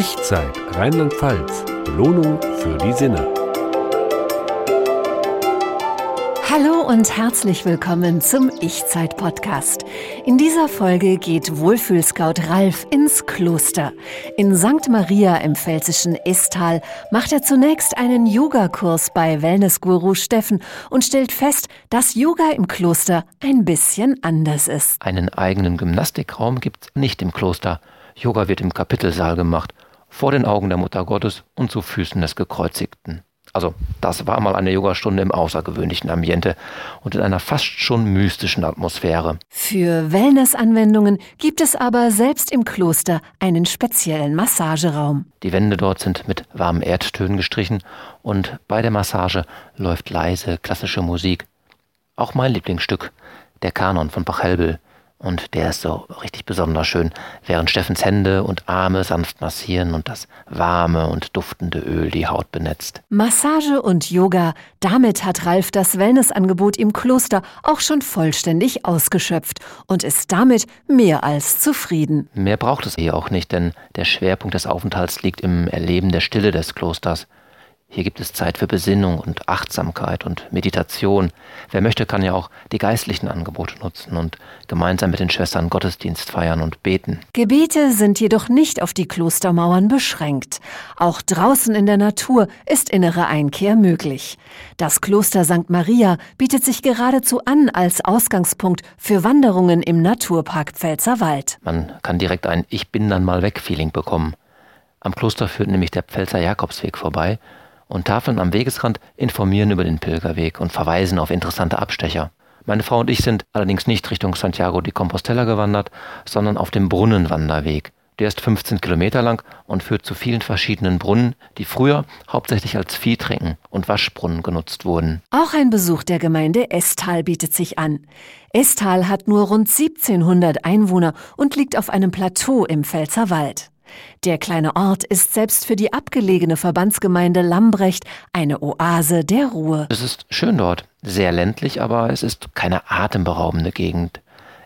Ich-Zeit Rheinland-Pfalz. Belohnung für die Sinne. Hallo und herzlich willkommen zum Ich-Zeit-Podcast. In dieser Folge geht Wohlfühlscout Ralf ins Kloster. In St. Maria im pfälzischen Estal macht er zunächst einen Yogakurs bei Wellnessguru Steffen und stellt fest, dass Yoga im Kloster ein bisschen anders ist. Einen eigenen Gymnastikraum gibt's nicht im Kloster. Yoga wird im Kapitelsaal gemacht, vor den Augen der Mutter Gottes und zu Füßen des Gekreuzigten. Also das war mal eine Yogastunde im außergewöhnlichen Ambiente und in einer fast schon mystischen Atmosphäre. Für Wellnessanwendungen gibt es aber selbst im Kloster einen speziellen Massageraum. Die Wände dort sind mit warmen Erdtönen gestrichen und bei der Massage läuft leise klassische Musik. Auch mein Lieblingsstück, der Kanon von Pachelbel, und der ist so richtig besonders schön, während Steffens Hände und Arme sanft massieren und das warme und duftende Öl die Haut benetzt. Massage und Yoga, damit hat Ralf das Wellnessangebot im Kloster auch schon vollständig ausgeschöpft und ist damit mehr als zufrieden. Mehr braucht es hier auch nicht, denn der Schwerpunkt des Aufenthalts liegt im Erleben der Stille des Klosters. Hier gibt es Zeit für Besinnung und Achtsamkeit und Meditation. Wer möchte, kann ja auch die geistlichen Angebote nutzen und gemeinsam mit den Schwestern Gottesdienst feiern und beten. Gebete sind jedoch nicht auf die Klostermauern beschränkt. Auch draußen in der Natur ist innere Einkehr möglich. Das Kloster St. Maria bietet sich geradezu an als Ausgangspunkt für Wanderungen im Naturpark Pfälzerwald. Man kann direkt ein Ich bin dann mal weg Feeling bekommen. Am Kloster führt nämlich der Pfälzer Jakobsweg vorbei und Tafeln am Wegesrand informieren über den Pilgerweg und verweisen auf interessante Abstecher. Meine Frau und ich sind allerdings nicht Richtung Santiago de Compostela gewandert, sondern auf dem Brunnenwanderweg. Der ist 15 Kilometer lang und führt zu vielen verschiedenen Brunnen, die früher hauptsächlich als Viehtrinken und Waschbrunnen genutzt wurden. Auch ein Besuch der Gemeinde Estal bietet sich an. Estal hat nur rund 1700 Einwohner und liegt auf einem Plateau im Pfälzerwald. Der kleine Ort ist selbst für die abgelegene Verbandsgemeinde Lambrecht eine Oase der Ruhe. Es ist schön dort, sehr ländlich, aber es ist keine atemberaubende Gegend.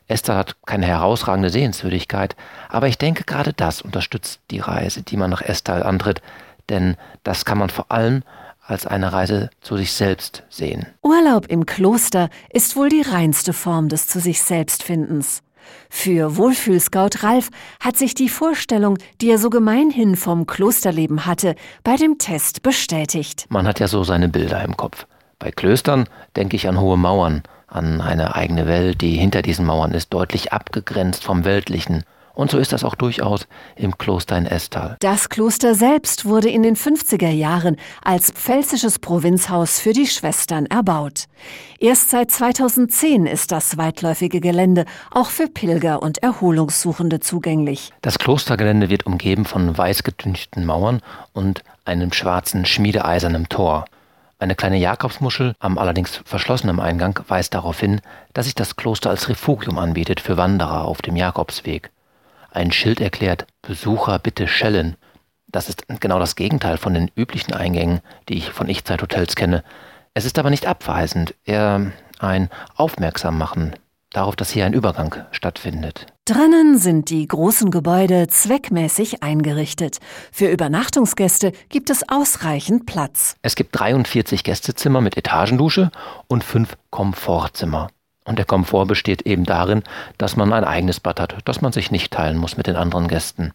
Esther hat keine herausragende Sehenswürdigkeit, aber ich denke, gerade das unterstützt die Reise, die man nach Estal antritt, denn das kann man vor allem als eine Reise zu sich selbst sehen. Urlaub im Kloster ist wohl die reinste Form des zu sich selbst Findens. Für Wohlfühlscout Ralf hat sich die Vorstellung, die er so gemeinhin vom Klosterleben hatte, bei dem Test bestätigt. Man hat ja so seine Bilder im Kopf. Bei Klöstern denke ich an hohe Mauern, an eine eigene Welt, die hinter diesen Mauern ist, deutlich abgegrenzt vom Weltlichen. Und so ist das auch durchaus im Kloster in Estal. Das Kloster selbst wurde in den 50er Jahren als pfälzisches Provinzhaus für die Schwestern erbaut. Erst seit 2010 ist das weitläufige Gelände auch für Pilger und Erholungssuchende zugänglich. Das Klostergelände wird umgeben von weiß getünchten Mauern und einem schwarzen schmiedeeisernen Tor. Eine kleine Jakobsmuschel am allerdings verschlossenen Eingang weist darauf hin, dass sich das Kloster als Refugium anbietet für Wanderer auf dem Jakobsweg. Ein Schild erklärt, Besucher bitte schellen. Das ist genau das Gegenteil von den üblichen Eingängen, die ich von Ich-Zeit-Hotels kenne. Es ist aber nicht abweisend, eher ein Aufmerksammachen darauf, dass hier ein Übergang stattfindet. Drinnen sind die großen Gebäude zweckmäßig eingerichtet. Für Übernachtungsgäste gibt es ausreichend Platz. Es gibt 43 Gästezimmer mit Etagendusche und fünf Komfortzimmer. Und der Komfort besteht eben darin, dass man ein eigenes Bad hat, das man sich nicht teilen muss mit den anderen Gästen.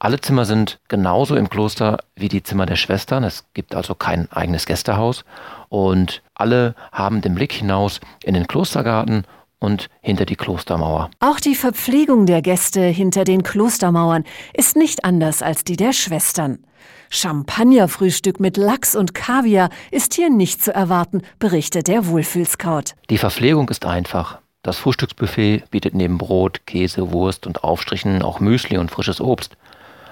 Alle Zimmer sind genauso im Kloster wie die Zimmer der Schwestern. Es gibt also kein eigenes Gästehaus. Und alle haben den Blick hinaus in den Klostergarten und hinter die Klostermauer. Auch die Verpflegung der Gäste hinter den Klostermauern ist nicht anders als die der Schwestern. Champagnerfrühstück mit Lachs und Kaviar ist hier nicht zu erwarten, berichtet der Wohlfühlscout. Die Verpflegung ist einfach. Das Frühstücksbuffet bietet neben Brot, Käse, Wurst und Aufstrichen auch Müsli und frisches Obst.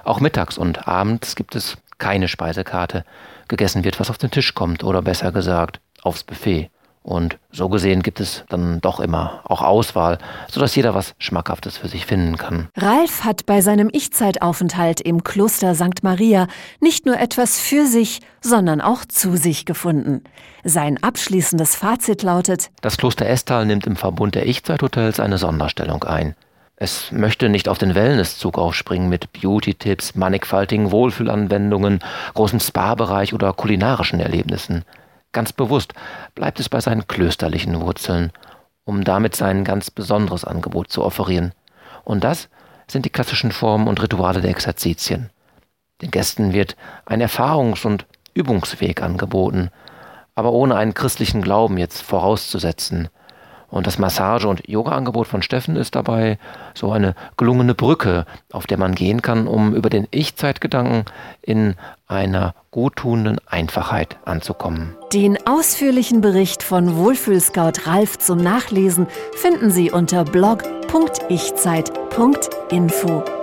Auch mittags und abends gibt es keine Speisekarte. Gegessen wird, was auf den Tisch kommt, oder besser gesagt, aufs Buffet. Und so gesehen gibt es dann doch immer auch Auswahl, sodass jeder was Schmackhaftes für sich finden kann. Ralf hat bei seinem Ich-Zeitaufenthalt im Kloster St. Maria nicht nur etwas für sich, sondern auch zu sich gefunden. Sein abschließendes Fazit lautet: Das Kloster Estal nimmt im Verbund der Ich-Zeit-Hotels eine Sonderstellung ein. Es möchte nicht auf den Wellnesszug aufspringen mit Beauty-Tipps, mannigfaltigen Wohlfühlanwendungen, großem Spa-Bereich oder kulinarischen Erlebnissen. Ganz bewusst bleibt es bei seinen klösterlichen Wurzeln, um damit sein ganz besonderes Angebot zu offerieren. Und das sind die klassischen Formen und Rituale der Exerzitien. Den Gästen wird ein Erfahrungs- und Übungsweg angeboten, aber ohne einen christlichen Glauben jetzt vorauszusetzen. Und das Massage- und Yoga-Angebot von Steffen ist dabei so eine gelungene Brücke, auf der man gehen kann, um über den Ich-Zeitgedanken in einer guttunenden Einfachheit anzukommen. Den ausführlichen Bericht von Wohlfühlscout Ralf zum Nachlesen finden Sie unter blog.ichzeit.info.